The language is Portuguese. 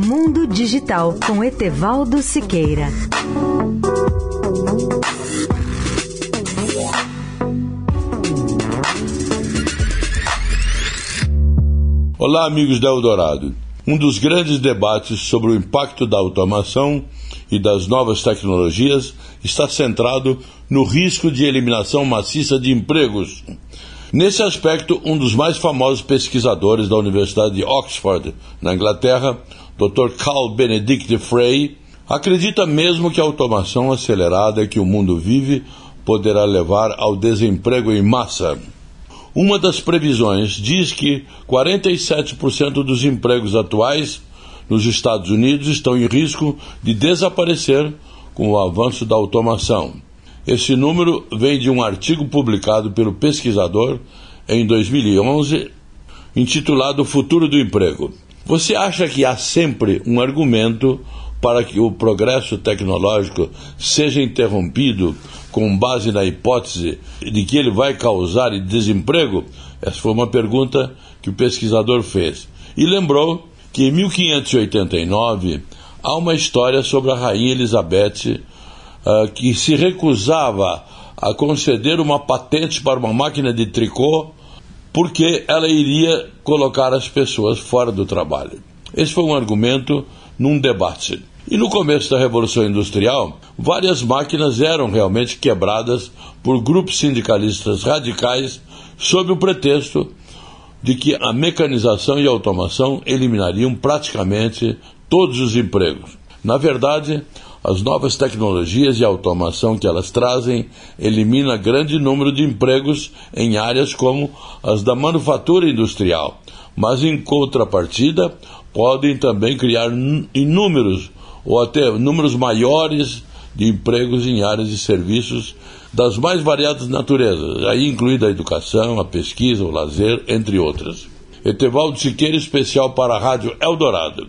Mundo Digital com Etevaldo Siqueira. Olá, amigos da Eldorado. Um dos grandes debates sobre o impacto da automação e das novas tecnologias está centrado no risco de eliminação maciça de empregos. Nesse aspecto, um dos mais famosos pesquisadores da Universidade de Oxford, na Inglaterra, Dr. Carl Benedict Frey, acredita mesmo que a automação acelerada que o mundo vive poderá levar ao desemprego em massa. Uma das previsões diz que 47% dos empregos atuais nos Estados Unidos estão em risco de desaparecer com o avanço da automação. Esse número vem de um artigo publicado pelo pesquisador em 2011, intitulado Futuro do Emprego. Você acha que há sempre um argumento para que o progresso tecnológico seja interrompido com base na hipótese de que ele vai causar desemprego? Essa foi uma pergunta que o pesquisador fez. E lembrou que em 1589 há uma história sobre a rainha Elizabeth uh, que se recusava a conceder uma patente para uma máquina de tricô porque ela iria colocar as pessoas fora do trabalho. Esse foi um argumento num debate. E no começo da Revolução Industrial, várias máquinas eram realmente quebradas por grupos sindicalistas radicais sob o pretexto de que a mecanização e a automação eliminariam praticamente todos os empregos. Na verdade, as novas tecnologias e automação que elas trazem elimina grande número de empregos em áreas como as da manufatura industrial, mas em contrapartida podem também criar inúmeros ou até números maiores de empregos em áreas de serviços das mais variadas naturezas, aí incluída a educação, a pesquisa, o lazer, entre outras. Etevaldo Siqueira, especial para a Rádio Eldorado.